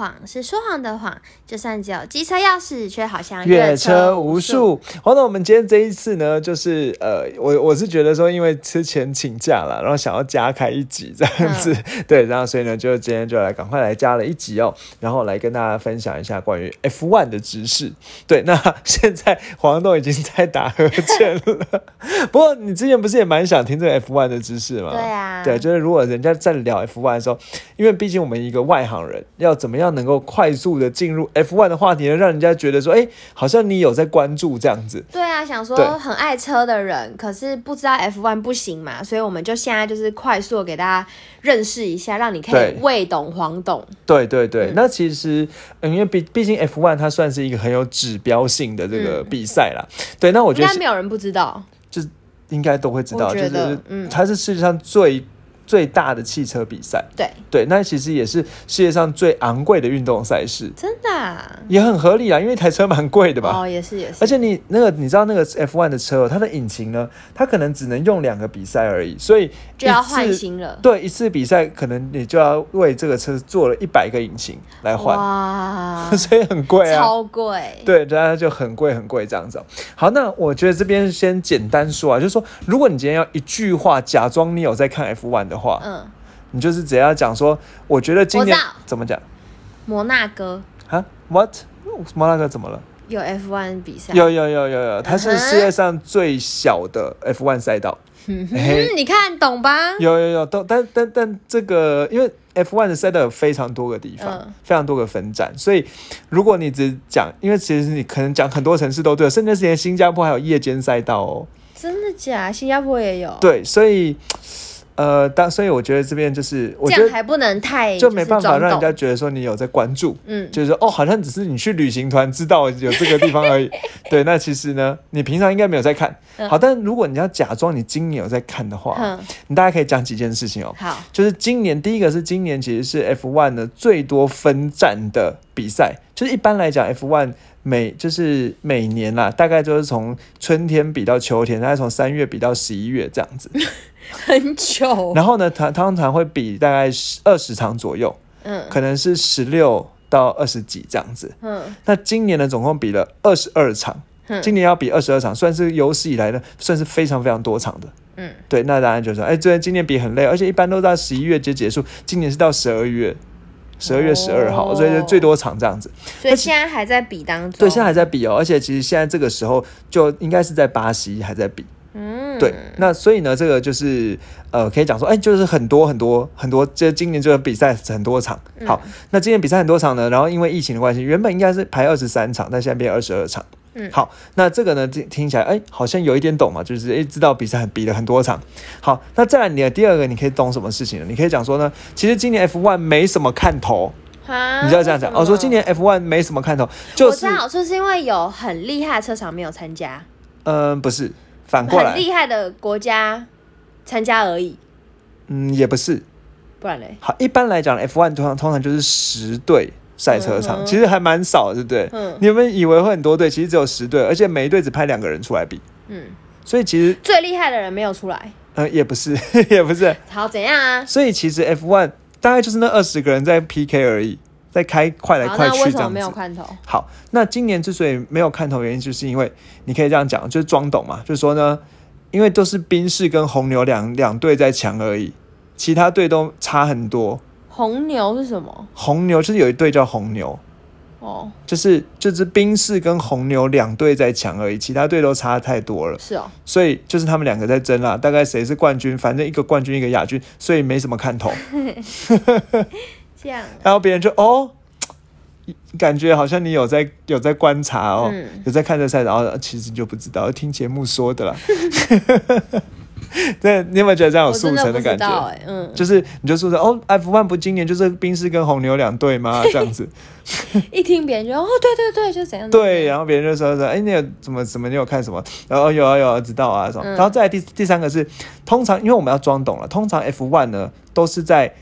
谎是说谎的谎，就算只有机车钥匙，却好像越车无数。黄总，我们今天这一次呢，就是呃，我我是觉得说，因为之前请假了，然后想要加开一集这样子，对，然后所以呢，就今天就来赶快来加了一集哦，然后来跟大家分享一下关于 F1 的知识。对，那 现在黄豆已经在打呵欠了，不过你之前不是也蛮想听这个 F1 的知识吗？对啊，对，就是如果人家在聊 F1 的时候，因为毕竟我们一个外行人，要怎么样？能够快速的进入 F1 的话题呢，让人家觉得说，哎，好像你有在关注这样子。对啊，想说很爱车的人，可是不知道 F1 不行嘛，所以我们就现在就是快速给大家认识一下，让你可以未懂黄懂。对对对，那其实因为毕毕竟 F1 它算是一个很有指标性的这个比赛啦。对，那我觉得应该没有人不知道，就应该都会知道，就是嗯，它是世界上最。最大的汽车比赛，对对，那其实也是世界上最昂贵的运动赛事，真的也很合理啊，因为一台车蛮贵的吧？哦，也是也是。而且你那个你知道那个 F1 的车，它的引擎呢，它可能只能用两个比赛而已，所以就要换新了。对，一次比赛可能你就要为这个车做了一百个引擎来换，哇，所以很贵啊，超贵。对，大家就很贵很贵这样子。好，那我觉得这边先简单说啊，就是说，如果你今天要一句话假装你有在看 F1 的。话，嗯，你就是只要讲说，我觉得今年怎么讲？摩纳哥啊？What？摩纳哥怎么了？有 F1 比赛？有有有有有，它是世界上最小的 F1 赛道。嗯，你看懂吧？有有有，都但但但这个，因为 F1 的赛道有非常多个地方，非常多个分站，所以如果你只讲，因为其实你可能讲很多城市都对，甚至连新加坡还有夜间赛道哦。真的假？新加坡也有？对，所以。呃，当所以我觉得这边就是，我觉得还不能太就没办法让人家觉得说你有在关注，嗯，就是说哦，好像只是你去旅行团知道有这个地方而已。对，那其实呢，你平常应该没有在看。好，但如果你要假装你今年有在看的话，嗯你大家可以讲几件事情哦。好，就是今年第一个是今年其实是 F one 的最多分站的比赛，就是一般来讲 F one。每就是每年啦，大概就是从春天比到秋天，大概从三月比到十一月这样子，很久。然后呢，它通常会比大概二十场左右，嗯，可能是十六到二十几这样子，嗯。那今年呢，总共比了二十二场，今年要比二十二场，算是有史以来呢，算是非常非常多场的，嗯。对，那当然就说，哎，这今年比很累，而且一般都在十一月就结束，今年是到十二月。十二月十二号，所以就最多场这样子。所以现在还在比当中。对，现在还在比哦，而且其实现在这个时候就应该是在巴西还在比。嗯，对。那所以呢，这个就是呃，可以讲说，哎，就是很多很多很多，这今年这个比赛很多场。好，那今年比赛很多场呢，然后因为疫情的关系，原本应该是排二十三场，但现在变二十二场。嗯，好，那这个呢，听听起来，哎，好像有一点懂嘛，就是哎，知道比赛很比了很多场。好，那再来你的第二个，你可以懂什么事情呢？你可以讲说呢，其实今年 F one 没什么看头，你就要这样讲。哦，说今年 F one 没什么看头，就是我知道，是因为有很厉害的车厂没有参加。嗯，不是，反过来，很厉害的国家参加而已。嗯，也不是，不然嘞。好，一般来讲，F one 通常通常就是十队。赛车场其实还蛮少，对不对？嗯，你们以为会很多队，其实只有十队，而且每一队只派两个人出来比。嗯，所以其实最厉害的人没有出来。嗯，也不是，也不是。好，怎样啊？所以其实 F one 大概就是那二十个人在 PK 而已，在开快来快去这样子。没有看头。好，那今年之所以没有看头，原因就是因为你可以这样讲，就是装懂嘛，就是说呢，因为都是宾士跟红牛两两队在抢而已，其他队都差很多。红牛是什么？红牛就是有一队叫红牛，哦，就是就是宾士跟红牛两队在抢而已，其他队都差太多了。是哦，所以就是他们两个在争啦，大概谁是冠军，反正一个冠军一个亚军，所以没什么看头。这样，然后别人就哦，感觉好像你有在有在观察哦，有在看这赛，然后其实你就不知道，听节目说的啦。对，你有没有觉得这样有速成的感觉？嗯，就是你就说哦，F one 不今年就是冰室跟红牛两队吗？这样子，一听别人就哦，对对对，就怎样？对，然后别人就说说，哎，你有怎么怎么？你有看什么？然后有啊有啊，知道啊什么？然后再第第三个是，通常因为我们要装懂了，通常 F one 呢都是在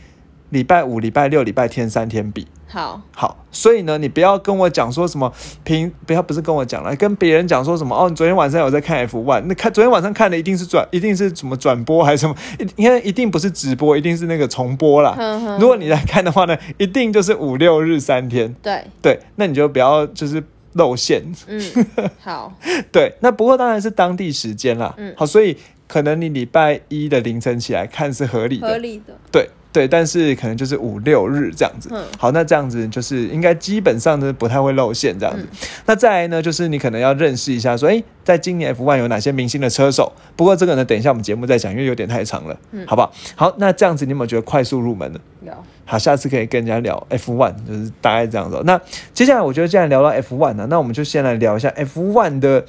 礼拜五、礼拜六、礼拜天三天比。好，好，所以呢，你不要跟我讲说什么平，不要不是跟我讲了，跟别人讲说什么哦，你昨天晚上有在看 F one，那看昨天晚上看的一定是转，一定是什么转播还是什么？因为一定不是直播，一定是那个重播啦。如果你来看的话呢，一定就是五六日三天。对对，那你就不要就是露馅。嗯，好，对，那不过当然是当地时间啦。嗯，好，所以可能你礼拜一的凌晨起来看是合理的，合理的，对。对，但是可能就是五六日这样子。嗯好，那这样子就是应该基本上呢不太会露馅这样子。那再来呢，就是你可能要认识一下，说哎，在今年 F1 有哪些明星的车手？不过这个呢，等一下我们节目再讲，因为有点太长了，嗯好不好？好，那这样子你有没有觉得快速入门呢？有。好，下次可以跟人家聊 F1，就是大概这样子。那接下来我觉得既然聊到 F1 呢，那我们就先来聊一下 F1 的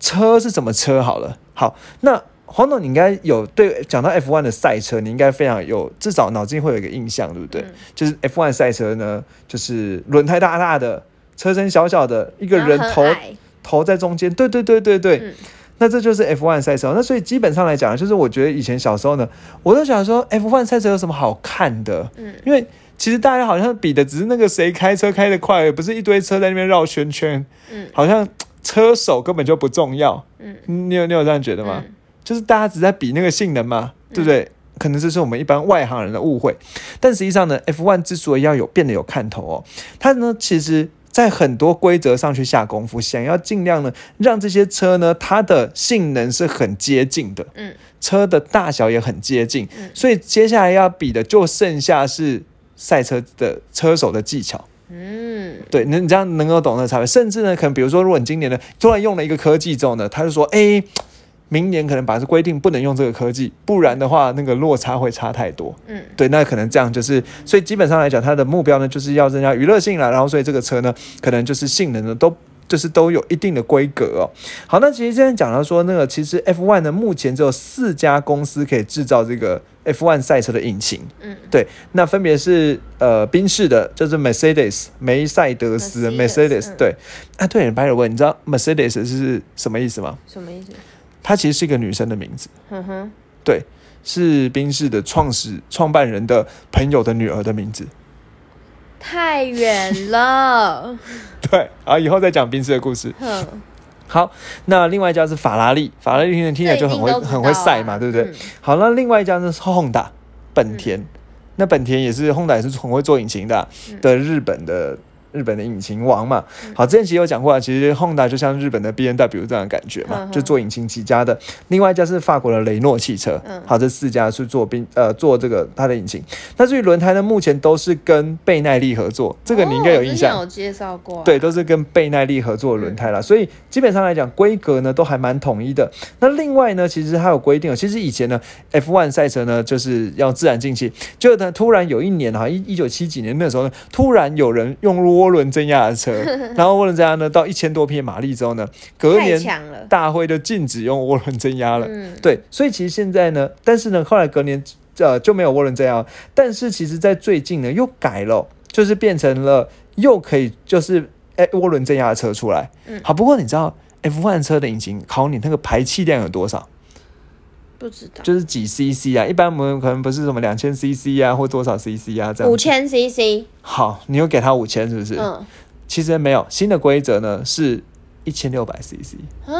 车是什么车好了。好，那。黄总，你应该有对讲到 F1 的赛车，你应该非常有，至少脑筋会有一个印象，对不对？就是 F1 赛车呢，就是轮胎大大的，车身小小的，一个人头头在中间，对对对对对。那这就是 F1 赛车。那所以基本上来讲，就是我觉得以前小时候呢，我都想说 F1 赛车有什么好看的？嗯，因为其实大家好像比的只是那个谁开车开得快，也不是一堆车在那边绕圈圈。嗯，好像车手根本就不重要。嗯，你有你有这样觉得吗？就是大家只在比那个性能嘛，对不对？可能这是我们一般外行人的误会。但实际上呢，F1 之所以要有变得有看头哦，它呢其实在很多规则上去下功夫，想要尽量呢让这些车呢它的性能是很接近的，嗯，车的大小也很接近，所以接下来要比的就剩下是赛车的车手的技巧，嗯，对，那你这样能够懂得差别。甚至呢，可能比如说，如果你今年呢突然用了一个科技之后呢，他就说，哎。明年可能把这规定不能用这个科技，不然的话那个落差会差太多。嗯，对，那可能这样就是，所以基本上来讲，它的目标呢就是要增加娱乐性了，然后所以这个车呢可能就是性能呢都就是都有一定的规格哦。好，那其实现在讲到说那个其实 F1 呢目前只有四家公司可以制造这个 F1 赛车的引擎。嗯，对，那分别是呃宾士的，就是 Mercedes 梅赛德斯 Mercedes。对，啊对，By the way，你知道 Mercedes 是什么意思吗？什么意思？她其实是一个女生的名字，嗯哼，对，是宾士的创始创办人的朋友的女儿的名字。太远了。对，啊，以后再讲宾士的故事。嗯，好，那另外一家是法拉利，法拉利听起来就很会很会赛嘛，对不对？好，那另外一家呢是 Honda，本田。那本田也是 Honda 也是很会做引擎的的日本的。日本的引擎王嘛，好，之前其实有讲过啊，其实 Honda 就像日本的 B N W 这样的感觉嘛，就做引擎起家的。另外一家是法国的雷诺汽车，好，这四家是做冰呃做这个它的引擎。那至于轮胎呢，目前都是跟倍耐力合作，这个你应该有印象，有介绍过，对，都是跟倍耐力合作的轮胎啦。所以基本上来讲，规格呢都还蛮统一的。那另外呢，其实它有规定，其实以前呢 F1 赛车呢就是要自然进气，就呢突然有一年哈，一一九七几年那时候呢，突然有人用涡轮增压的车，然后涡轮增压呢到一千多匹马力之后呢，隔年大会就禁止用涡轮增压了。嗯，对，所以其实现在呢，但是呢，后来隔年呃就没有涡轮增压，但是其实在最近呢又改了，就是变成了又可以就是哎涡轮增压的车出来。嗯，好，不过你知道 F1 车的引擎考你那个排气量有多少？不知道，就是几 CC 啊？一般我们可能不是什么两千 CC 啊，或多少 CC 啊这样。五千 CC。好，你又给他五千，是不是？嗯。其实没有新的规则呢，是一千六百 CC。啊？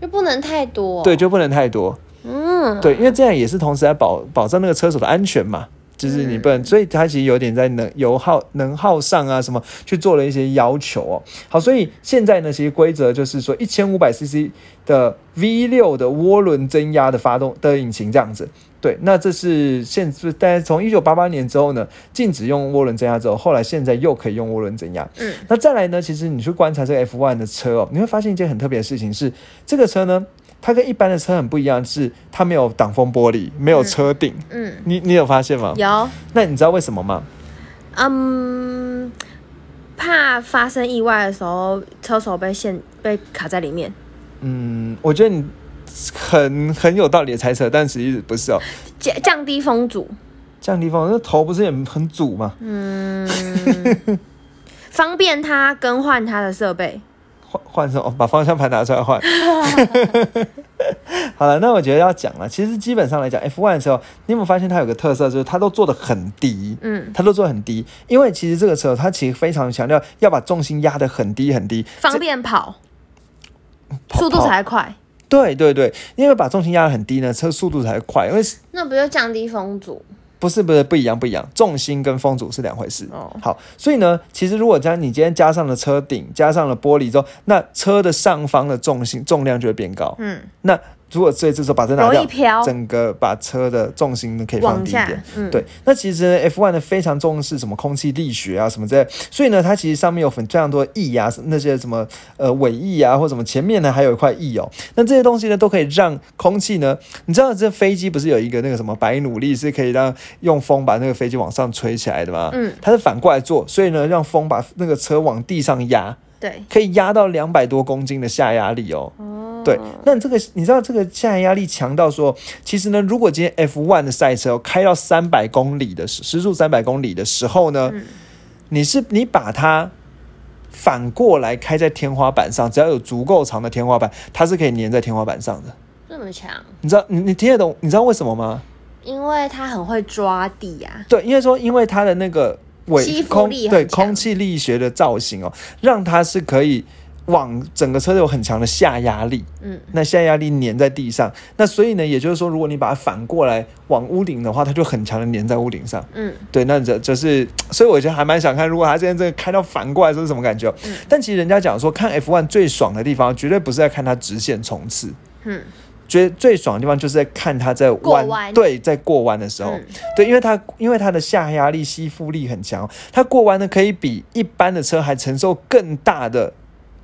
就不能太多？对，就不能太多。嗯。对，因为这样也是同时在保保证那个车手的安全嘛。就是你不能，所以它其实有点在能油耗能耗上啊什么去做了一些要求哦。好，所以现在呢，其实规则就是说一千五百 CC 的 V 六的涡轮增压的发动的引擎这样子。对，那这是现是，但是从一九八八年之后呢，禁止用涡轮增压之后，后来现在又可以用涡轮增压。嗯，那再来呢，其实你去观察这个 F1 的车哦，你会发现一件很特别的事情是，这个车呢。它跟一般的车很不一样，是它没有挡风玻璃，没有车顶。嗯，你你有发现吗？有。那你知道为什么吗？嗯，怕发生意外的时候，车手被陷被卡在里面。嗯，我觉得你很很有道理的猜测，但实际不是哦。降降低风阻。降低风，那头不是也很阻吗？嗯。方便他更换他的设备。换换什么？把方向盘拿出来换。好了，那我觉得要讲了。其实基本上来讲，F1 的时候，你有没有发现它有个特色，就是它都做的很低，嗯，它都做的很低，因为其实这个车它其实非常强调要把重心压得很低很低，方便跑，速度才快。对对对，因为把重心压得很低呢，车速度才快。因为那不就降低风阻？不是不是不一样不一样，重心跟风阻是两回事。哦，好，所以呢，其实如果将你今天加上了车顶，加上了玻璃之后，那车的上方的重心重量就会变高。嗯，那。如果所以这时候把这拿掉，整个把车的重心呢可以放低一点。嗯，对。那其实 F1 呢非常重视什么空气力学啊什么之类，所以呢它其实上面有很非常多翼啊，那些什么呃尾翼啊或什么前面呢还有一块翼哦。那这些东西呢都可以让空气呢，你知道这飞机不是有一个那个什么白努力是可以让用风把那个飞机往上吹起来的吗？嗯，它是反过来做，所以呢让风把那个车往地上压，对，可以压到两百多公斤的下压力哦。对，那这个你知道这个下压力强到说，其实呢，如果今天 F one 的赛车开到三百公里的时时速三百公里的时候呢，你是你把它反过来开在天花板上，只要有足够长的天花板，它是可以粘在天花板上的。这么强？你知道你你听得懂？你知道为什么吗？因为它很会抓地呀。对，因为说因为它的那个尾空对空气力学的造型哦，让它是可以。往整个车有很强的下压力，嗯，那下压力粘在地上，那所以呢，也就是说，如果你把它反过来往屋顶的话，它就很强的粘在屋顶上，嗯，对，那这就是，所以我觉得还蛮想看，如果它现在这个开到反过来是什么感觉？嗯，但其实人家讲说，看 F1 最爽的地方，绝对不是在看它直线冲刺，嗯，觉得最爽的地方就是在看它在弯，对，在过弯的时候，对，因为它因为它的下压力吸附力很强，它过弯呢可以比一般的车还承受更大的。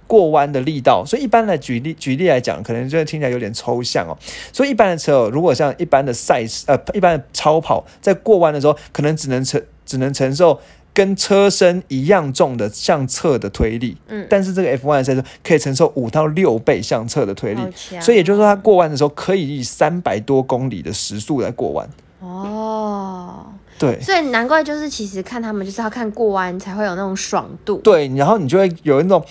过弯的力道，所以一般来举例举例来讲，可能就听起来有点抽象哦。所以一般的车，如果像一般的赛事，呃，一般的超跑，在过弯的时候，可能只能承只能承受跟车身一样重的向侧的推力。嗯，但是这个 F1 赛车可以承受五到六倍向侧的推力，所以也就是说，它过弯的时候可以以三百多公里的时速来过弯。哦，对，所以难怪就是其实看他们就是要看过弯才会有那种爽度。对，然后你就会有一种。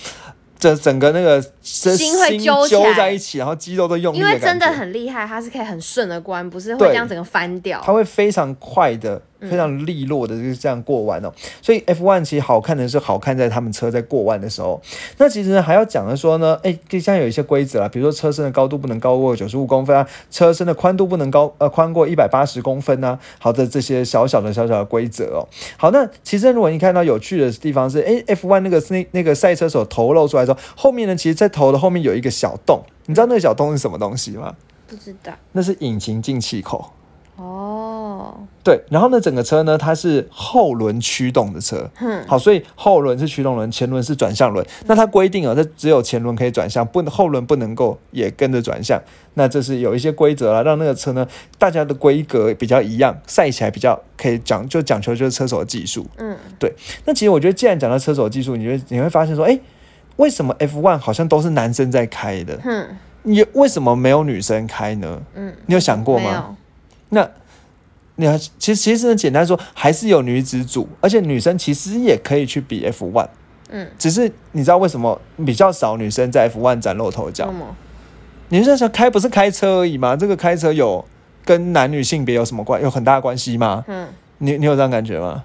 整整个那个心会揪在一起，然后肌肉都用力，因为真的很厉害，它是可以很顺的关，不是会这样整个翻掉，它会非常快的。非常利落的就是这样过弯哦，所以 F1 其实好看的是好看在他们车在过弯的时候。那其实呢还要讲的说呢，哎，就像有一些规则啊，比如说车身的高度不能高过九十五公分啊，车身的宽度不能高呃宽过一百八十公分啊。好的，这些小小的小小的规则哦。好，那其实如果你看到有趣的地方是，哎，F1 那个那那个赛车手头露出来之后，后面呢，其实在头的后面有一个小洞，你知道那个小洞是什么东西吗？不知道，那是引擎进气口。哦，对，然后呢，整个车呢，它是后轮驱动的车，嗯，好，所以后轮是驱动轮，前轮是转向轮。那它规定啊，它只有前轮可以转向，不后轮不能够也跟着转向。那这是有一些规则了，让那个车呢，大家的规格比较一样，赛起来比较可以讲，就讲求就是车手的技术，嗯，对。那其实我觉得，既然讲到车手技术，你会你会发现说，哎，为什么 F1 好像都是男生在开的？嗯，你为什么没有女生开呢？嗯，你有想过吗？那，你看，其实其实呢，简单说，还是有女子组，而且女生其实也可以去比 F one，嗯，只是你知道为什么比较少女生在 F one 崭露头角？女生想开不是开车而已吗？这个开车有跟男女性别有什么关有很大的关系吗？嗯，你你有这样感觉吗？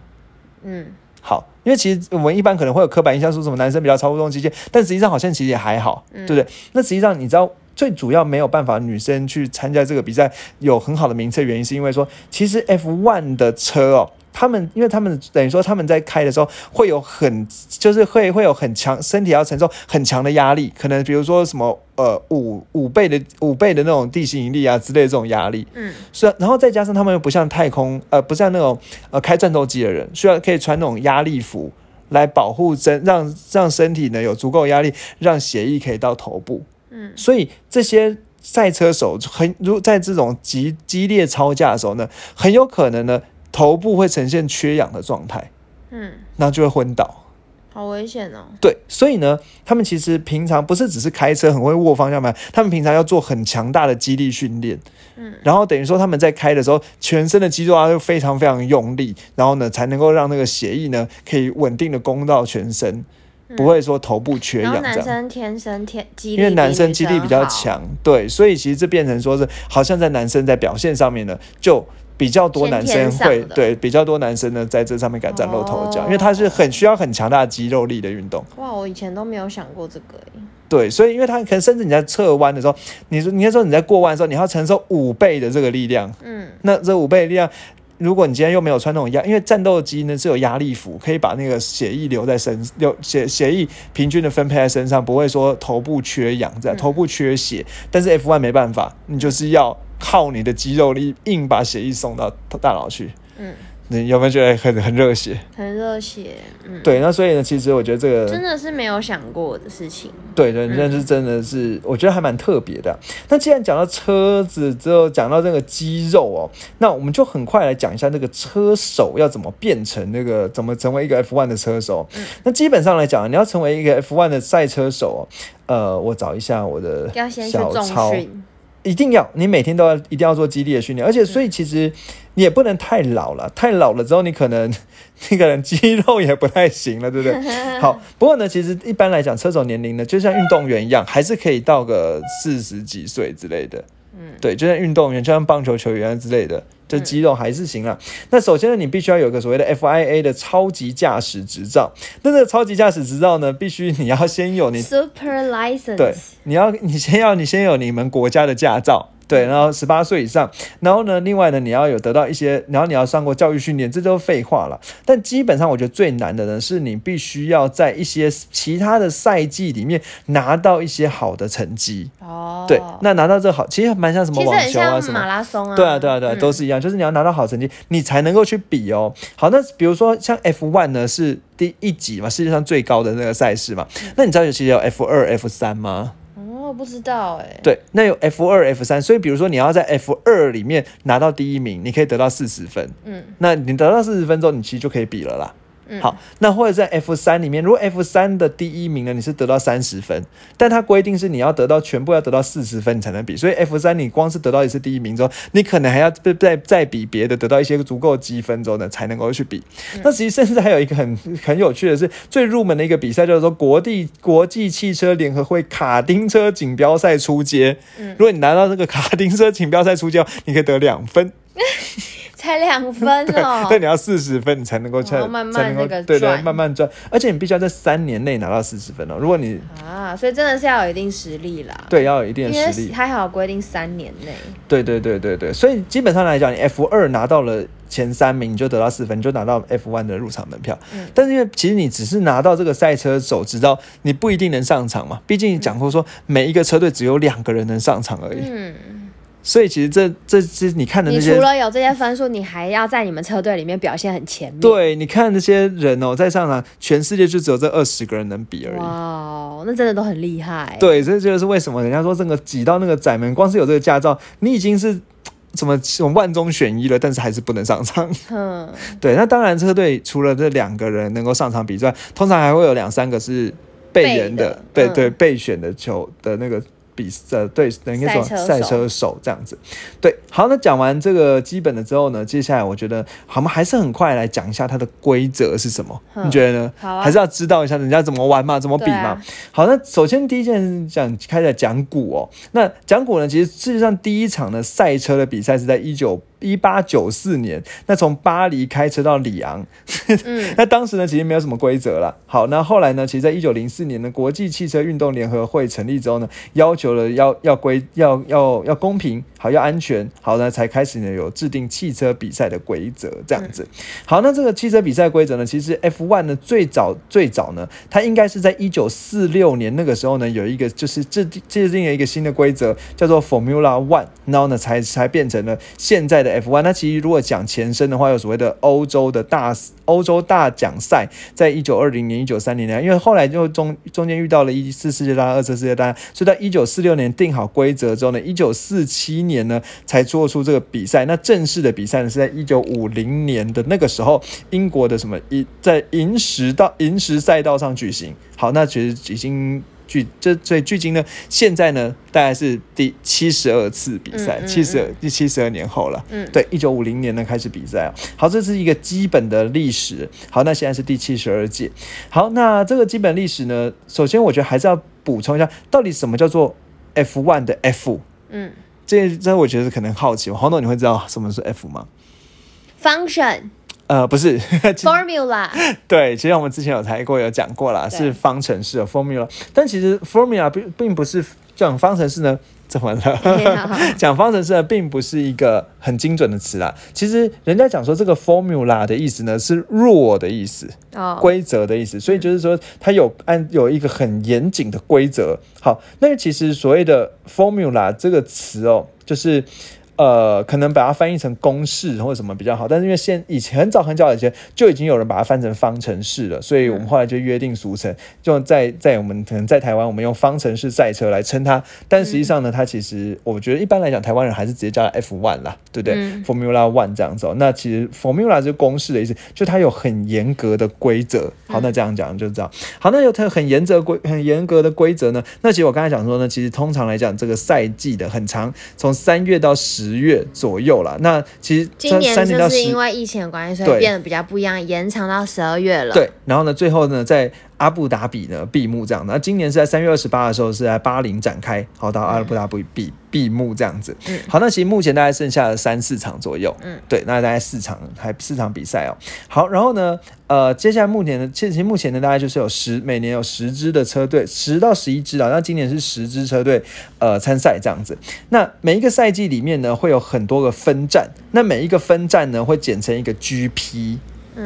嗯，好，因为其实我们一般可能会有刻板印象，说什么男生比较操纵机械，但实际上好像其实也还好，对不对？那实际上你知道？最主要没有办法女生去参加这个比赛有很好的名次，原因是因为说，其实 F1 的车哦，他们因为他们等于说他们在开的时候会有很就是会会有很强身体要承受很强的压力，可能比如说什么呃五五倍的五倍的那种地心引力啊之类的这种压力，嗯，是，然后再加上他们又不像太空呃不像那种呃开战斗机的人，需要可以穿那种压力服来保护身让让身体呢有足够压力，让血液可以到头部。嗯，所以这些赛车手很如在这种激激烈超驾的时候呢，很有可能呢头部会呈现缺氧的状态，嗯，那就会昏倒，好危险哦。对，所以呢，他们其实平常不是只是开车很会握方向盘，他们平常要做很强大的肌力训练，嗯，然后等于说他们在开的时候，全身的肌肉啊就非常非常用力，然后呢才能够让那个血液呢可以稳定的攻到全身。不会说头部缺氧这样。男生天生天肌力因为男生肌力比较好，强，对，所以其实这变成说是好像在男生在表现上面呢，就比较多男生会对比较多男生呢在这上面敢崭露头角，哦因为他是很需要很强大的肌肉力的运动。哇，我以前都没有想过这个诶对，所以因为他可能甚至你在侧弯的时候，你说你那时候你在过弯的时候，你要承受五倍的这个力量，嗯，那这五倍力量。如果你今天又没有穿那种压，因为战斗机呢是有压力服，可以把那个血液留在身，留血血液平均的分配在身上，不会说头部缺氧这样，头部缺血。但是 F1 没办法，你就是要靠你的肌肉力硬把血液送到大脑去。嗯，你有没有觉得很很热血？很热血，嗯，对，那所以呢，其实我觉得这个真的是没有想过的事情。对对，那是真的是，我觉得还蛮特别的。那既然讲到车子之后，讲到这个肌肉哦，那我们就很快来讲一下那个车手要怎么变成那个怎么成为一个 F1 的车手。那基本上来讲，你要成为一个 F1 的赛车手哦，呃，我找一下我的要先去重小抄。训，一定要，你每天都要一定要做激烈的训练，而且所以其实你也不能太老了，太老了之后你可能 你可能肌肉也不太行了，对不对？好，不过呢，其实一般来讲，车手年龄呢，就像运动员一样，还是可以到个四十几岁之类的。嗯，对，就像运动员，就像棒球球员之类的，这肌肉还是行啦。那首先呢，你必须要有个所谓的 FIA 的超级驾驶执照。那这个超级驾驶执照呢，必须你要先有你 Super license，对，你要你先要你先有你们国家的驾照，对，然后十八岁以上，然后呢，另外呢，你要有得到一些，然后你要上过教育训练，这都是废话了。但基本上，我觉得最难的呢，是你必须要在一些其他的赛季里面拿到一些好的成绩。哦，对，那拿到这好，其实蛮像什么网球啊什么像马。拉松啊，对啊，对啊，对啊，嗯都是一样，就是你要拿到好成绩，你才能够去比哦。好，那比如说像 F one 呢，是第一级嘛，世界上最高的那个赛事嘛。那你知道有其实有 F 二、F 三吗？哦，不知道哎，对，那有 F 二、F 三，所以比如说你要在 F 二里面拿到第一名，你可以得到四十分。嗯那你得到四十分之后，你其实就可以比了啦。嗯，好，那或者在 F 三里面，如果 F 三的第一名呢，你是得到三十分，但它规定是你要得到全部要得到四十分你才能比，所以 F 三你光是得到一次第一名之后，你可能还要再再再比别的，得到一些足够积分之后呢，才能够去比。那其实甚至还有一个很 很有趣的是，最入门的一个比赛叫做国际国际汽车联合会卡丁车锦标赛初阶。嗯如果你拿到这个卡丁车锦标赛初阶，你可以得两分。才两分哦，但你要四十分，你才能够才哦慢慢才能够那个对对赚慢慢赚，而且你必须要在三年内拿到四十分哦。如果你啊，所以真的是要有一定实力啦。，对要有一定实力，它还好规定三年内。对对对对对，所以基本上来讲，你 F 二拿到了前三名，你就得到四分，你就拿到 F one 的入场门票。嗯。但是因为其实你只是拿到这个赛车手执照，你不一定能上场嘛，毕竟讲过说每一个车队只有两个人能上场而已，嗯，所以其实这这这你看的你那些。除了有这些分数，你还要在你们车队里面表现很前面。，对，你看那些人哦，在上场，全世界就只有这二十个人能比而已。哇哦，那真的都很厉害。，对，这就是为什么人家说这个挤到那个窄门，光是有这个驾照，你已经是 什么什么万中选一了，但是还是不能上场。嗯，对，那当然车队除了这两个人能够上场比赛，通常还会有两三个是备人的，对对备选的球的那个。比呃对，应该说赛车手这样子，对，好，那讲完这个基本的之后呢，接下来我觉得好，我们还是很快来讲一下它的规则是什么，嗯你觉得呢？好啊还是要知道一下人家怎么玩嘛，怎么比嘛。啊好，那首先第一件事讲开始讲鼓哦。那讲鼓呢，其实事实上第一场的赛车的比赛是在一九一八九四年，那从巴黎开车到里昂，嗯，那当时呢其实没有什么规则了。好，那后来呢，其实在一九零四年呢，国际汽车运动联合会成立之后呢，要求了要要规要要要公平，好要安全，好呢才开始呢有制定汽车比赛的规则这样子。好，那这个汽车比赛规则呢，其实 F1 呢最早最早呢，它应该是在一九四六年那个时候呢，有一个就是制定制定了一个新的规则，叫做 Formula One，然后呢才才变成了现在的 F1。那其实如果讲前身的话，有所谓的欧洲的大欧洲大奖赛，在一九二零年、一九三零年，因为后来就中中间遇到了一次世界大战、二次世界大战，所以在一九四六年定好规则之后呢，一九四七年呢才做出这个比赛。那正式的比赛呢是在一九五零年的那个时候，英国的什么银在银石道银石赛道上举行。好，那其实已经距这所以距今呢，现在呢大概是第七十二次比赛，七十二第七十二年后了。嗯，对，一九五零年呢开始比赛啊。好，这是一个基本的历史。好，那现在是第七十二届。好，那这个基本历史呢，首先我觉得还是要补充一下，到底什么叫做 F one 的 F？嗯，这这我觉得可能好奇，黄总你会知道什么是 F 吗？Function。呃，不是，formula。对，其实我们之前有谈过，有讲过啦，是方程式的 formula。但其实 formula 并并不是讲方程式呢，怎么了？讲方程式呢，并不是一个很精准的词啦。其实人家讲说这个 formula 的意思呢，是 rule 的意思，规则的意思。所以就是说，它有按有一个很严谨的规则。好，那其实所谓的 formula 这个词哦，就是。呃，可能把它翻译成公式或者什么比较好，但是因为现以前很早很早以前就已经有人把它翻成方程式了，所以我们后来就约定俗成，就在在我们可能在台湾，我们用方程式赛车来称它。但实际上呢，它其实我觉得一般来讲，台湾人还是直接叫它 F one 啦，对不对？Formula One 这样子。那其实 Formula 是公式的意思，就它有很严格的规则。好，那这样讲就知道。好，那有它很严格规很严格的规则呢？那其实我刚才讲说呢，其实通常来讲，这个赛季的很长，从三月到十。十月左右了，那其实今年就是因为疫情的关系，所以变得比较不一样，延长到十二月了。对，然后呢，最后呢，在阿布达比呢闭幕这样。那今年是在三月二十八的时候是在巴林展开，好到阿布达比闭闭幕这样子。嗯，好，那其实目前大概剩下的三四场左右。嗯，对，那大概四场还四场比赛哦。好，然后呢？呃，接下来目前的，其实目前呢，大概就是有十，每年有十支的车队，十到十一支啊。那今年是十支车队，呃，参赛这样子。那每一个赛季里面呢，会有很多个分站，那每一个分站呢，会简成一个 GP。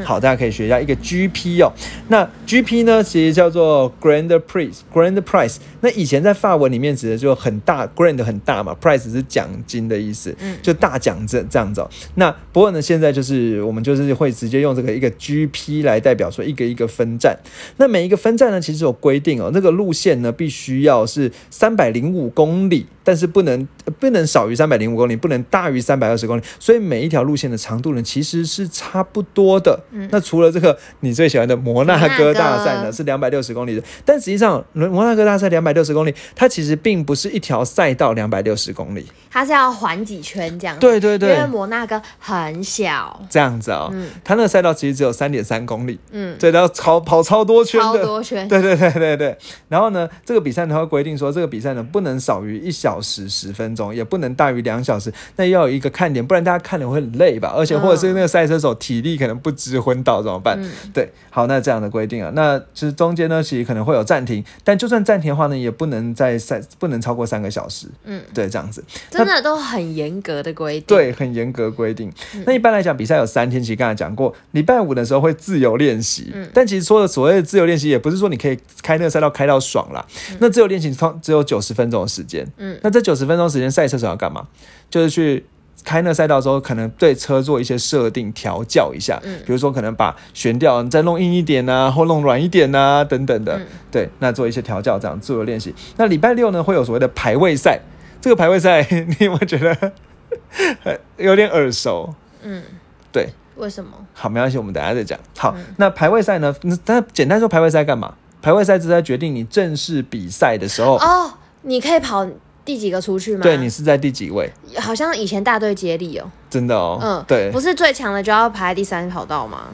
好，大家可以学一下一个 GP 哦。那 GP 呢，其实叫做 Grand Prize，Grand Prize。那以前在法文里面指的就很大，Grand 很大嘛，Prize 是奖金的意思，就大奖这这样子。哦那不过呢，现在就是我们就是会直接用这个一个 GP 来代表说一个一个分站。那每一个分站呢，其实有规定哦，那个路线呢必须要是三百零五公里，但是不能不能少于三百零五公里，不能大于三百二十公里。所以每一条路线的长度呢，其实是差不多的。那除了这个你最喜欢的摩纳哥大赛呢，是两百六十公里的，但实际上摩纳哥大赛两百六十公里，它其实并不是一条赛道两百六十公里，它是要环几圈这样。对对对，因为摩纳哥很小，这样子哦。嗯，它那个赛道其实只有三点三公里。嗯，对，要超跑超多圈的，超多圈。对对对对对。然后呢，这个比赛它会规定说，这个比赛呢不能少于一小时十分钟，也不能大于两小时。那要有一个看点，不然大家看了会很累吧？而且或者是那个赛车手体力可能不支昏倒怎么办？对，好，那这样的规定啊，那其实中间呢，其实可能会有暂停，但就算暂停的话呢，也不能在赛，不能超过三个小时。嗯，对，这样子，真的都很严格的规定。对，很严格规定。那一般来讲，比赛有三天，其实刚才讲过，礼拜五的时候会自由练习。嗯，但其实说的所谓的自由练习，也不是说你可以开那个赛道开到爽啦。那自由练习方只有九十分钟的时间。嗯，那这九十分钟时间，赛车手要干嘛？就是去。开那赛道之后，可能对车做一些设定调教一下，嗯，比如说可能把悬吊再弄硬一点呐，或弄软一点呐，等等的，对，那做一些调教，这样自由练习。那礼拜六呢，会有所谓的排位赛，这个排位赛 你有没有觉得有点耳熟？嗯，对，为什么？好，没关系，我们等下再讲。好，那排位赛呢？那简单说，排位赛干嘛？排位赛是在决定你正式比赛的时候哦，你可以跑。第几个出去吗？对你是在第几位？好像以前大队接力哦，真的哦，嗯，对，不是最强的就要排第三跑道吗？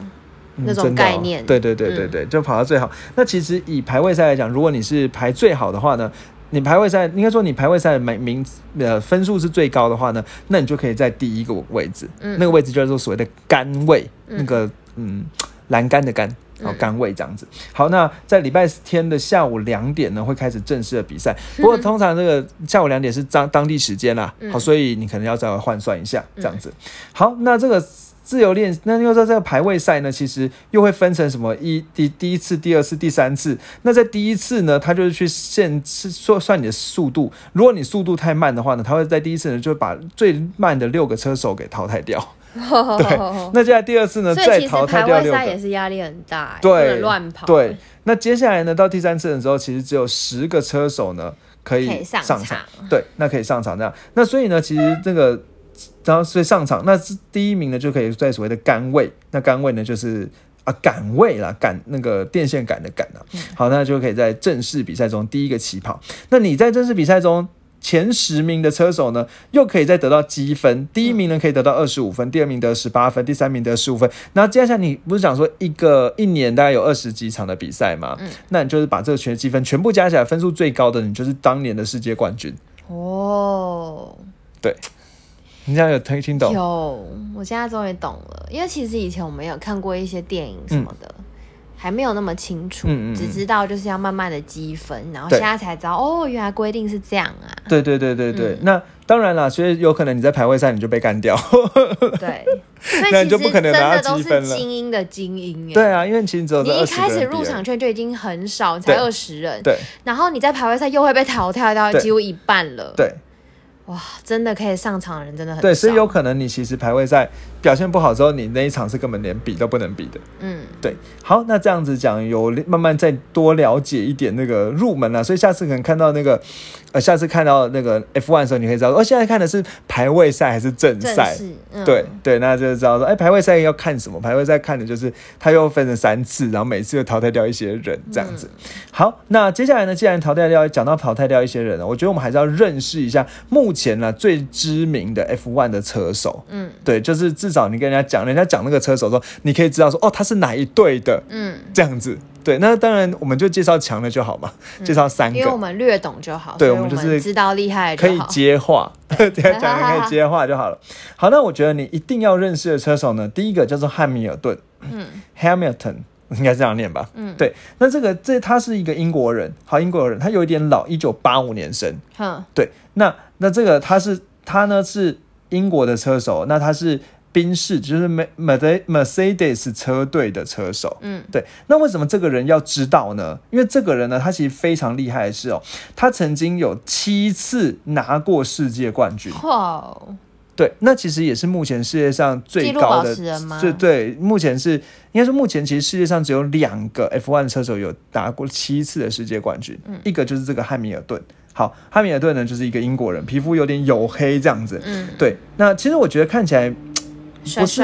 那种概念，对对对对对，就跑到最好。那其实以排位赛来讲，如果你是排最好的话呢，你排位赛应该说你排位赛名名呃分数是最高的话呢，那你就可以在第一个位置，嗯，那个位置叫做所谓的杆位，那个嗯栏杆的杆。好，杆位这样子。好，那在礼拜天的下午两点呢，会开始正式的比赛。不过通常这个下午两点是当当地时间啦，好，所以你可能要再换算一下这样子。好，那这个自由练，那又说这个排位赛呢，其实又会分成什么一第第一次、第二次、第三次。那在第一次呢，他就是去限是说算你的速度。如果你速度太慢的话呢，他会在第一次呢就把最慢的六个车手给淘汰掉。对，那接下来第二次呢，再淘汰掉六个，也是压力很大，对，乱跑。对，那接下来呢，到第三次的时候，其实只有十个车手呢可以上场，对，那可以上场这样。那所以呢，其实这个，然后所以上场，那是第一名呢就可以在所谓的杆位，那杆位呢就是。啊杆位啦，杆那个电线杆的杆啊。好，那就可以在正式比赛中第一个起跑。那你在正式比赛中。前十名的车手呢，又可以再得到积分。第一名呢可以得到二十五分，第二名得十八分，第三名得十五分。那接下来你不是讲说一个一年大概有二十几场的比赛吗？嗯，那你就是把这个全积分全部加起来，分数最高的你就是当年的世界冠军。哦，对，你这样有听听懂？有，我现在终于懂了。因为其实以前我们有看过一些电影什么的。还没有那么清楚，只知道就是要慢慢的积分，然后现在才知道哦，原来规定是这样啊。对对对对对，那当然了，所以有可能你在排位赛你就被干掉。对，那你就不可能拿到积分了。精英的精英，对啊，因为其实只有你一开始入场券就已经很少，才二十人，对，然后你在排位赛又会被淘汰到几乎一半了，对。哇，真的可以上场的人真的很对，所以有可能你其实排位赛表现不好之后，你那一场是根本连比都不能比的。嗯，对。好，那这样子讲，有慢慢再多了解一点那个入门了，所以下次可能看到那个，呃，下次看到那个 F one 的时候，你可以知道，哦，现在看的是排位赛还是正赛？对对，那就知道说，哎，排位赛要看什么？排位赛看的就是它又分成三次，然后每次又淘汰掉一些人，这样子。好，那接下来呢，既然淘汰掉，讲到淘汰掉一些人了，我觉得我们还是要认识一下目。前呢最知名的 F1 的车手，嗯，对，就是至少你跟人家讲，人家讲那个车手说，你可以知道说，哦，他是哪一队的，嗯，这样子，对，那当然我们就介绍强的就好嘛，介绍三个，因为我们略懂就好，对，我们就是知道厉害，可以接话，对，讲可以接话就好了。好，那我觉得你一定要认识的车手呢，第一个叫做汉密尔顿，嗯，Hamilton。应该这样念吧，嗯，对，那这个这他是一个英国人，好英国人，他有一点老，一九八五年生，嗯，对，那那这个他是他呢是英国的车手，那他是宾士，就是 Mercedes 车队的车手，嗯，对，那为什么这个人要知道呢？因为这个人呢，他其实非常厉害的是哦，他曾经有七次拿过世界冠军，哇。对，那其实也是目前世界上最高的，对对，目前是应该说目前其实世界上只有两个 F1 车手有拿过七次的世界冠军，一个就是这个汉密尔顿。好，汉密尔顿呢就是一个英国人，皮肤有点黝黑这样子。嗯，对，那其实我觉得看起来不是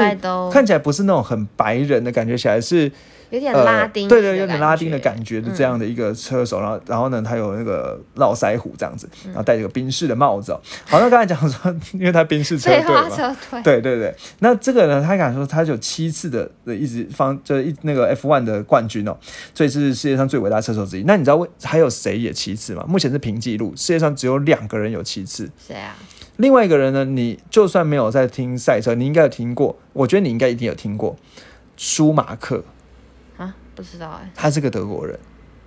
看起来不是那种很白人的感觉，起来是。有点拉丁，对对，有点拉丁的感觉的这样的一个车手，然后然后呢，他有那个络腮胡这样子，然后戴着个宾士的帽子。哦好，那刚才讲说，因为他宾士车队嘛，对对对。那这个呢，他敢说他有七次的的一直方，就是一那个 F1 的冠军哦，所以是世界上最伟大车手之一。那你知道为还有谁也七次吗？目前是平记录，世界上只有两个人有七次。谁啊？另外一个人呢？你就算没有在听赛车，你应该有听过。我觉得你应该一定有听过舒马克。不知道哎，他是个德国人，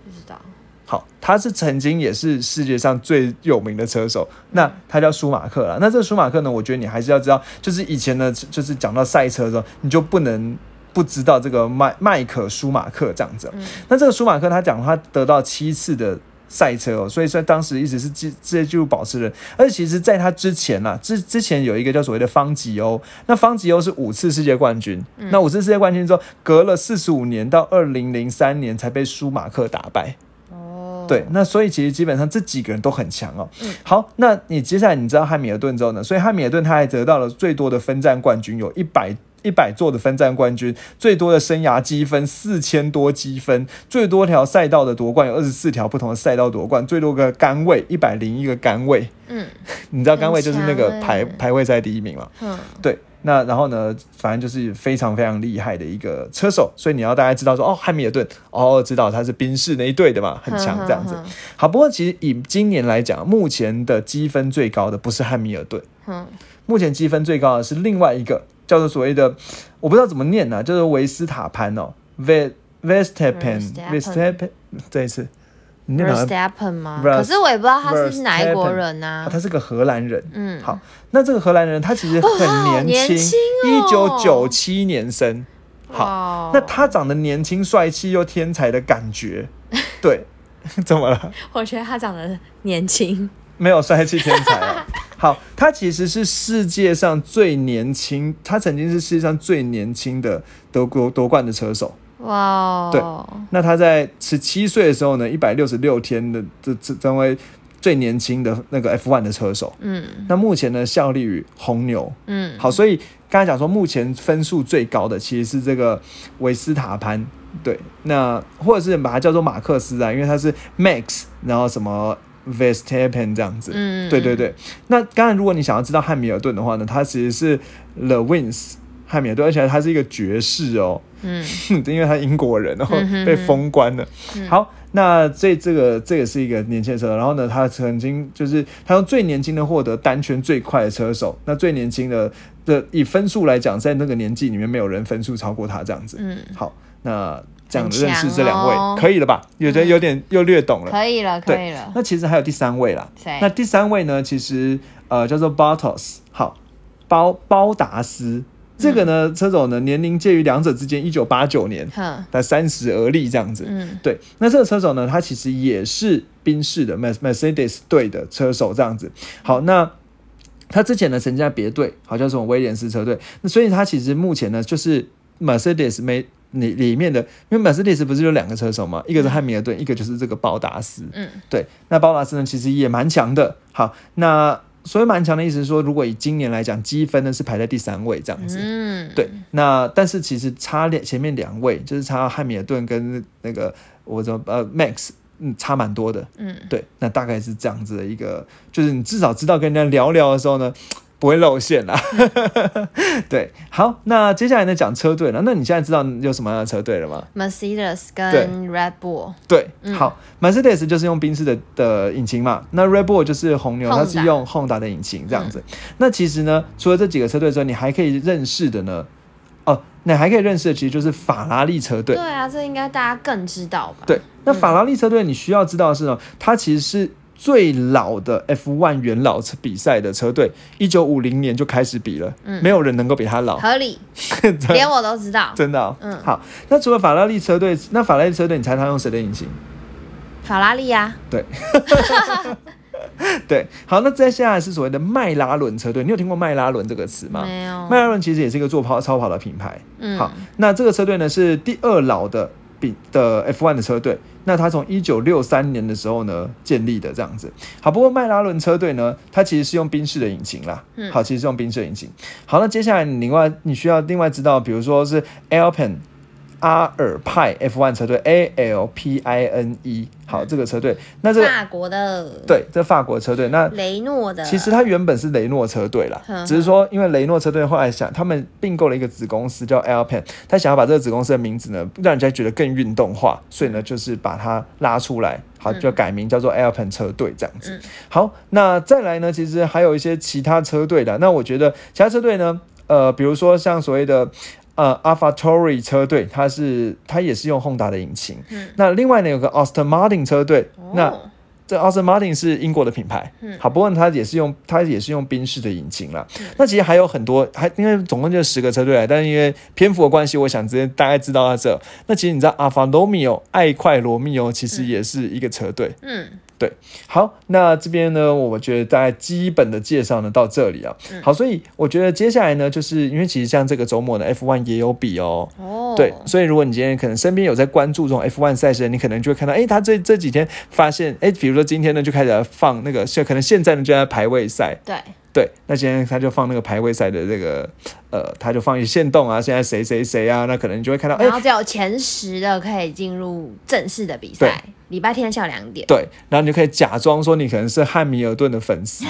不知道。好，他是曾经也是世界上最有名的车手，那他叫舒马克了。那这个舒马克呢，我觉得你还是要知道，就是以前呢，就是讲到赛车的时候，你就不能不知道这个迈迈克舒马克这样子。那这个舒马克他讲他得到七次的。赛车哦，所以说当时一直是世世界纪录保持人，而且其实在他之前呢，之之前有一个叫所谓的方吉欧，那方吉欧是五次世界冠军，那五次世界冠军之后，隔了四十五年到二零零三年才被舒马克打败。哦，对，那所以其实基本上这几个人都很强哦。嗯，好，那你接下来你知道汉密尔顿之后呢？所以汉密尔顿他还得到了最多的分站冠军，有一百。一百座的分站冠军，最多的生涯积分四千多积分，最多条赛道的夺冠有二十四条不同的赛道夺冠，最多个杆位一百零一个杆位。嗯，你知道杆位就是那个排排位赛第一名嘛？嗯，对。那然后呢，反正就是非常非常厉害的一个车手，所以你要大家知道说，哦，汉密尔顿，哦，知道他是宾士那一队的嘛，很强这样子。好，不过其实以今年来讲，目前的积分最高的不是汉密尔顿，嗯，目前积分最高的是另外一个。叫做所谓的，我不知道怎么念呢，叫做维斯塔潘哦，V Vestapen，Vestapen，这一次，Vestapen 吗？可是我也不知道他是哪一国人呐，他是个荷兰人。嗯，好，那这个荷兰人他其实很年轻，一九九七年生。好，那他长得年轻、帅气又天才的感觉，对，怎么了？我觉得他长得年轻。没有帅气天才啊！好，他其实是世界上最年轻，他曾经是世界上最年轻的德国夺冠的车手。哇！对，那他在十七岁的时候呢，一百六十六天的这这成为最年轻的那个 F1 的车手。嗯，那目前呢效力于红牛。嗯，好，所以刚才讲说目前分数最高的其实是这个维斯塔潘。对，那或者是把它叫做马克思啊，因为他是 Max，然后什么 Verstappen 这样子。嗯，对对对。那刚才如果你想要知道汉密尔顿的话呢，他其实是 The Wins。汉密尔顿，而且他是一个爵士哦，嗯，因为他英国人，然后被封官了。好，那这这个这也是一个年轻车，然后呢，他曾经就是他用最年轻的获得单圈最快的车手，那最年轻的的以分数来讲，在那个年纪里面没有人分数超过他这样子。嗯，好，那这样认识这两位可以了吧？有的有点又略懂了，可以了，可以了。那其实还有第三位啦，那第三位呢，其实呃叫做 Bartos，好，包包达斯。这个呢，车手呢年龄介于两者之间，一九八九年，才三十而立这样子。嗯，对。那这个车手呢，他其实也是宾士的 Mercedes 队的车手这样子。好，那他之前呢曾经在别队，好像是威廉斯车队。那所以他其实目前呢就是 Mercedes 没里里面的，因为 Mercedes 不是有两个车手嘛，一个是汉密尔顿，一个就是这个包达斯。嗯，对。那包达斯呢其实也蛮强的。好，那。所以蛮强的意思是说，如果以今年来讲，积分呢是排在第三位这样子。嗯，对。那但是其实差两前面两位，就是差汉密尔顿跟那个我怎么呃 Max，嗯，差蛮多的。嗯，对。那大概是这样子的一个，就是你至少知道跟人家聊聊的时候呢。不会露馅啦，对，好，那接下来呢讲车队了。那你现在知道有什么样的车队了吗？Mercedes 跟 Red Bull。对，好，Mercedes 就是用宾士的的引擎嘛，那 Red Bull 就是红牛，它是用 Honda 的引擎这样子。那其实呢，除了这几个车队之外，你还可以认识的呢，哦，那还可以认识的其实就是法拉利车队。对啊，这应该大家更知道吧？对，那法拉利车队你需要知道的是呢，它其实是。最老的 F1 元老车比赛的车队，一九五零年就开始比了，嗯，没有人能够比他老，合理，连我都知道，真的，嗯，好，那除了法拉利车队，那法拉利车队，你猜他用谁的引擎？法拉利呀，对，对，好，那接下来是所谓的迈拉伦车队，你有听过迈拉伦这个词吗？没有，迈拉伦其实也是一个做跑超跑的品牌，嗯，好，那这个车队呢是第二老的。比的 F1 的车队，那它从一九六三年的时候呢建立的这样子。好，不过迈拉伦车队呢，它其实是用宾士的引擎啦。嗯，好，其实是用宾士引擎。好，那接下来你另外你需要另外知道，比如说是 Alpine。阿尔派 F1 车队 A L P I N E，好，这个车队，那这法国的，对，这法国车队，那雷诺的，其实它原本是雷诺车队啦，只是说因为雷诺车队后来想，他们并购了一个子公司叫 Alpine，他想要把这个子公司的名字呢，让人家觉得更运动化，所以呢，就是把它拉出来，好，就改名叫做 Alpine 车队这样子。好，那再来呢，其实还有一些其他车队的，那我觉得其他车队呢，呃，比如说像所谓的。呃，AlphaTauri 车队，它是它也是用 Honda 的引擎。嗯，那另外呢，有个 Aston Martin 车队，那这 Aston Martin 是英国的品牌。嗯，好，不过它也是用它也是用宾士的引擎了。那其实还有很多，还因为总共就十个车队，但是因为篇幅的关系，我想直接大概知道到这。那其实你知道 Alfa Romeo 爱快罗密欧其实也是一个车队。嗯。对，好，那这边呢，我觉得大概基本的介绍呢到这里啊。好，所以我觉得接下来呢，就是因为其实像这个周末呢 F1 也有比哦。哦。对，所以如果你今天可能身边有在关注这种 F1 赛事，你可能就会看到，哎，他这这几天发现，哎，比如说今天呢就开始放那个，现可能现在呢就在排位赛。对。对，那今天他就放那个排位赛的这个，呃，他就放一些线动啊，现在谁谁谁啊，那可能你就会看到，然后只有前十的可以进入正式的比赛，礼拜天下午两点。对，然后你就可以假装说你可能是汉密尔顿的粉丝，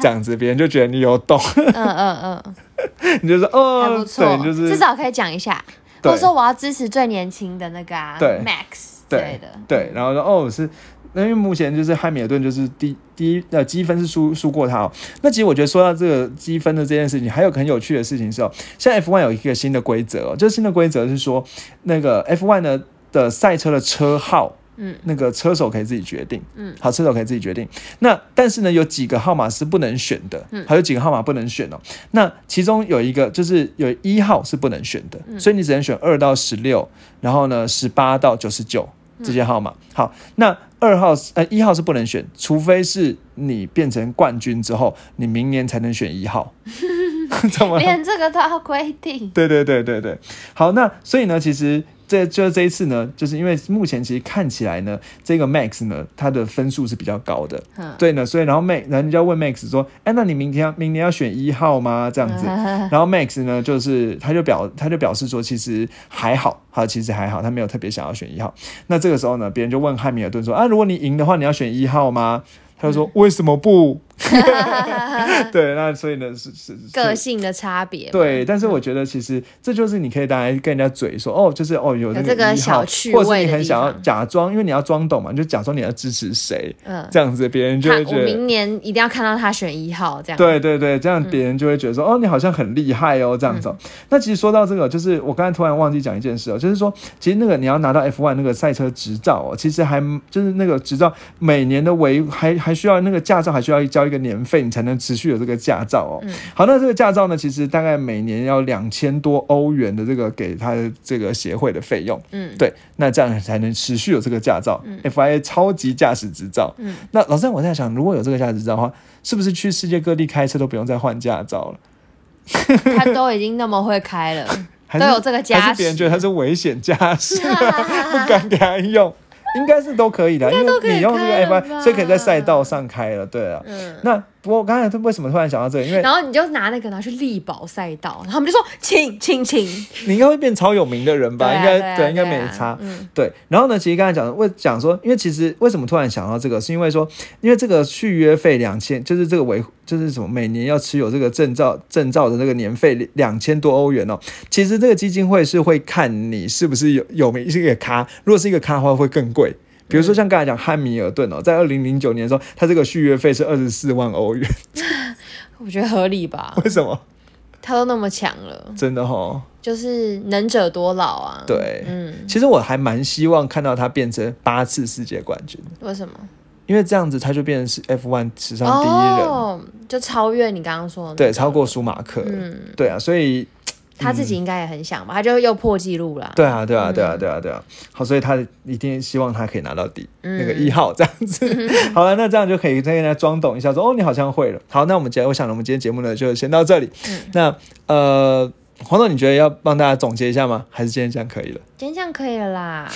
这样子别人就觉得你有懂。嗯嗯嗯，你就说哦，还不错，就是至少可以讲一下，或者说我要支持最年轻的那个啊，Max 对的，对，然后说哦是。那因为目前就是汉密尔顿就是第第一呃积分是输输过他哦。那其实我觉得说到这个积分的这件事情，还有很有趣的事情是哦，现在 F1 有一个新的规则哦，这新的规则是说那个 F1 呢的赛车的车号，嗯，那个车手可以自己决定，嗯，好，车手可以自己决定。那但是呢，有几个号码是不能选的，嗯，还有几个号码不能选哦。那其中有一个就是有一号是不能选的，所以你只能选二到十六，然后呢十八到九十九。这些号码好，那二号呃一号是不能选，除非是你变成冠军之后，你明年才能选一号。怎么连这个都要规定？对对对对对，好，那所以呢，其实。这就是这一次呢，就是因为目前其实看起来呢，这个 Max 呢，他的分数是比较高的，对呢，所以然后 Max，然后就要问 Max 说，哎，那你明天明年要选一号吗？这样子，然后 Max 呢，就是他就表他就表示说，其实还好，他其实还好，他没有特别想要选一号。那这个时候呢，别人就问汉密尔顿说，啊，如果你赢的话，你要选一号吗？他就说：“为什么不？” 对，那所以呢是是个性的差别。对，但是我觉得其实这就是你可以当然跟人家嘴说哦，就是哦有那个小趣味，或者是你很想要假装，因为你要装懂嘛，你就假装你要支持谁，嗯，这样子别人就会觉得明年一定要看到他选一号这样。对对对，这样别人就会觉得说哦，你好像很厉害哦这样子。那其实说到这个，就是我刚才突然忘记讲一件事哦，就是说其实那个你要拿到 F1 那个赛车执照哦，其实还就是那个执照每年的维还还需要那个驾照还需要交一个年费，你才能持续有这个驾照哦。好，那这个驾照呢，其实大概每年要两千多欧元的这个给他的这个协会的费用。嗯，对，那这样才能持续有这个驾照，FIA 超级驾驶执照。嗯，那老三我在想，如果有这个驾驶执照的话，是不是去世界各地开车都不用再换驾照了？他都已经那么会开了，都有这个驾驶，别人觉得他是危险驾驶，不敢给他用。应该是都可以的，因为你用这个 F I，所以可以在赛道上开了，对啊。那不过刚才他为什么突然想到这个？因为然后你就拿那个拿去力保赛道，然后他们就说请请请，你应该会变超有名的人吧？应该对，应该没差。对，然后呢，其实刚才讲为讲说，因为其实为什么突然想到这个，是因为说，因为这个续约费两千，就是这个维就是什么每年要持有这个证照证照的那个年费两千多欧元哦。其实这个基金会是会看你是不是有有名是一个咖，如果是一个咖的话会更贵。比如说像刚才讲汉密尔顿哦，在二零零九年的时候，他这个续约费是二十四万欧元，我觉得合理吧？为什么？他都那么强了，真的哈，就是能者多劳啊。对，嗯，其实我还蛮希望看到他变成八次世界冠军。为什么？因为这样子他就变成是 F1 史上第一人，就超越你刚刚说的，对，超过舒马克。嗯，对啊，所以。他自己应该也很想吧，他就又破纪录了。对啊，对啊，对啊，对啊，对啊。好，所以他一定希望他可以拿到底那个一号这样子。好了，那这样就可以再跟他装懂一下，说哦，你好像会了。好，那我们今天我想我们今天节目呢就先到这里。那呃，黄总，你觉得要帮大家总结一下吗？还是今天这样可以了？今天这样可以了啦。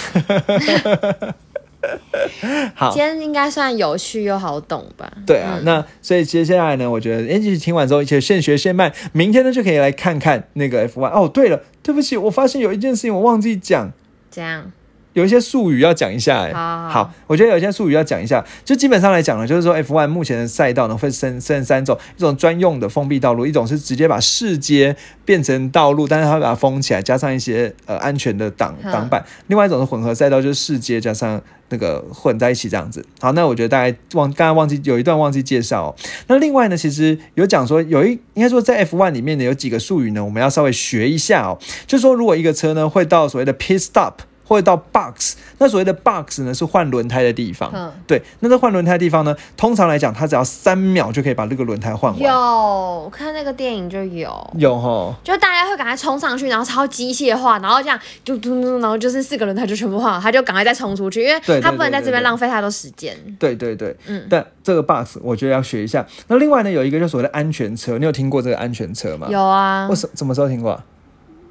好，今天应该算有趣又好懂吧？对啊，那所以接下来呢，我觉得，哎，其实听完之后，一切现学现卖，明天呢就可以来看看那个 F Y。哦，对了，对不起，我发现有一件事情我忘记讲，这样。有一些术语要讲一下，哎，好，我觉得有一些术语要讲一下。就基本上来讲呢，就是说 F1 目前的赛道呢，分分分三种：一种专用的封闭道路，一种是直接把市街变成道路，但是它会把它封起来，加上一些呃安全的挡挡板；另外一种是混合赛道，就是市街加上那个混在一起这样子。好，那我觉得大概忘刚刚忘记有一段忘记介绍。那另外呢，其实有讲说有一应该说在 F1 里面呢有几个术语呢，我们要稍微学一下哦。就是说如果一个车呢会到所谓的 pit stop。或者到 box，那所谓的 box 呢是换轮胎的地方。嗯，对，那在换轮胎的地方呢，通常来讲，它只要三秒就可以把这个轮胎换完。有我看那个电影就有，有哈，就大家会赶快冲上去，然后超机械化，然后这样嘟嘟嘟，然后就是四个轮胎就全部换，他就赶快再冲出去，因为他不能在这边浪费太多时间。对对对，嗯，但这个 box 我觉得要学一下。那另外呢，有一个就所谓的安全车，你有听过这个安全车吗？有啊，我什什么时候听过？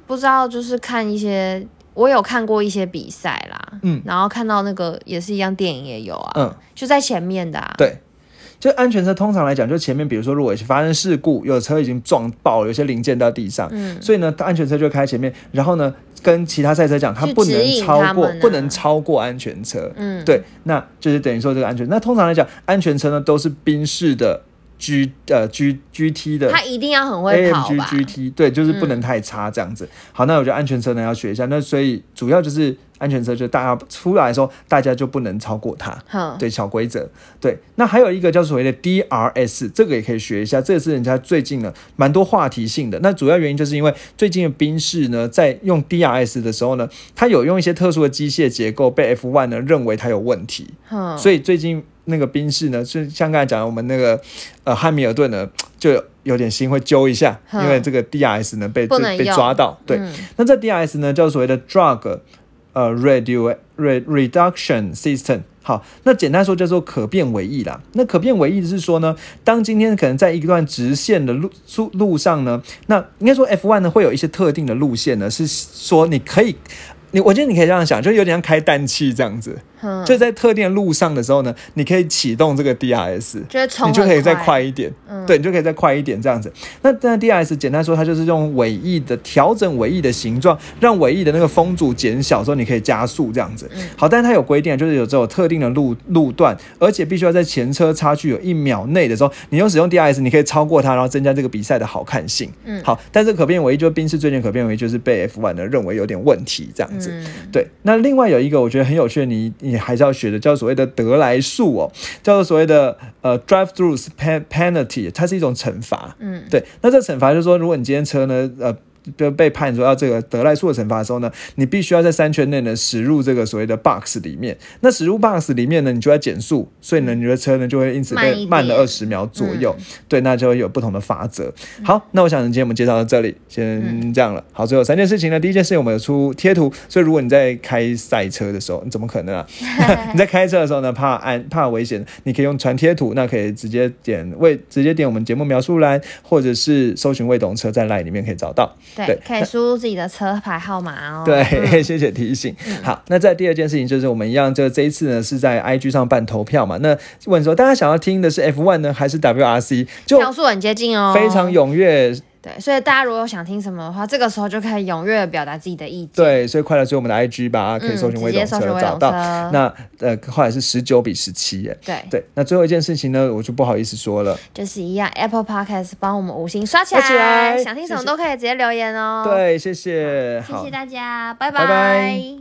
不知道，就是看一些。我有看过一些比赛啦，嗯，然后看到那个也是一样，电影也有啊，嗯，就在前面的，啊。对，就安全车通常来讲，就前面，比如说如果发生事故，有车已经撞爆了，有些零件到地上，嗯，所以呢，安全车就开前面，然后呢，跟其他赛车讲，它不能超过，不能超过安全车，嗯，对，那就是等于说这个安全，那通常来讲，安全车呢都是宾士的。G 呃 G G T 的，他一定要很会跑吧？G T 对，就是不能太差这样子。好，那我觉得安全车呢要学一下。那所以主要就是安全车，就大家出来的时候，大家就不能超过它。对，小规则。对，那还有一个叫所谓的 D R S，这个也可以学一下。这个是人家最近呢蛮多话题性的。那主要原因就是因为最近的宾士呢在用 D R S 的时候呢，它有用一些特殊的机械结构，被 F one 呢认为它有问题。所以最近。那个宾士呢，是像刚才讲的，我们那个呃汉密尔顿呢，就有点心会揪一下，因为这个 DRS 呢被被抓到。对，那这 DRS 呢叫所谓的 drug 呃 redu reduction system。好，那简单说叫做可变尾翼啦。那可变尾翼是说呢，当今天可能在一段直线的路路路上呢，那应该说 F1 呢会有一些特定的路线呢，是说你可以。你我觉得你可以这样想，就有点像开氮气这样子。就在特定路上的时候呢，你可以启动这个 DRS，你就可以再快一点。对，你就可以再快一点这样子。那那 DRS 简单说，它就是用尾翼的调整尾翼的形状，让尾翼的那个风阻减小之后，你可以加速这样子。好，但是它有规定，就是有这种特定的路路段，而且必须要在前车差距有一秒内的时候，你用使用 DRS，你可以超过它，然后增加这个比赛的好看性。嗯，好，但是可变尾翼就是宾士最近可变尾翼就是被 F1 的认为有点问题这样子。对，那另外有一个我觉得很有趣的，你你还是要学的，叫所谓的得来术哦，叫做所谓的呃 drive throughs penalty，它是一种惩罚。嗯，对，那这惩罚就是说，如果你今天车呢，呃。就被判说要这个德莱数的惩罚的时候呢，你必须要在三圈内呢驶入这个所谓的 box 里面。那驶入 box 里面呢，你就要减速，所以呢，你的车呢就会因此被慢了二十秒左右。对，那就会有不同的法则。好，那我想今天我们介绍到这里，先这样了。好，最后三件事情呢，第一件事情我们有出贴图，所以如果你在开赛车的时候，你怎么可能啊？你在开车的时候呢，怕安怕危险，你可以用传贴图，那可以直接点为直接点我们节目描述栏，或者是搜寻未懂车在 line 里面可以找到。对，可以输入自己的车牌号码哦。对，谢谢提醒。好，那在第二件事情就是我们一样，就这一次呢是在 IG 上办投票嘛。那问说大家想要听的是 F1 呢，还是 WRC？就票数很接近哦，非常踊跃。对，所以大家如果想听什么的话，这个时候就可以踊跃表达自己的意见。对，所以快来追我们的 IG 吧，可以搜寻微懂车找到。那呃，后来是十九比十七耶。对对，那最后一件事情呢，我就不好意思说了，就是一样，Apple Podcast 帮我们五星刷起来，想听什么都可以直接留言哦。对，谢谢，谢谢大家，拜拜。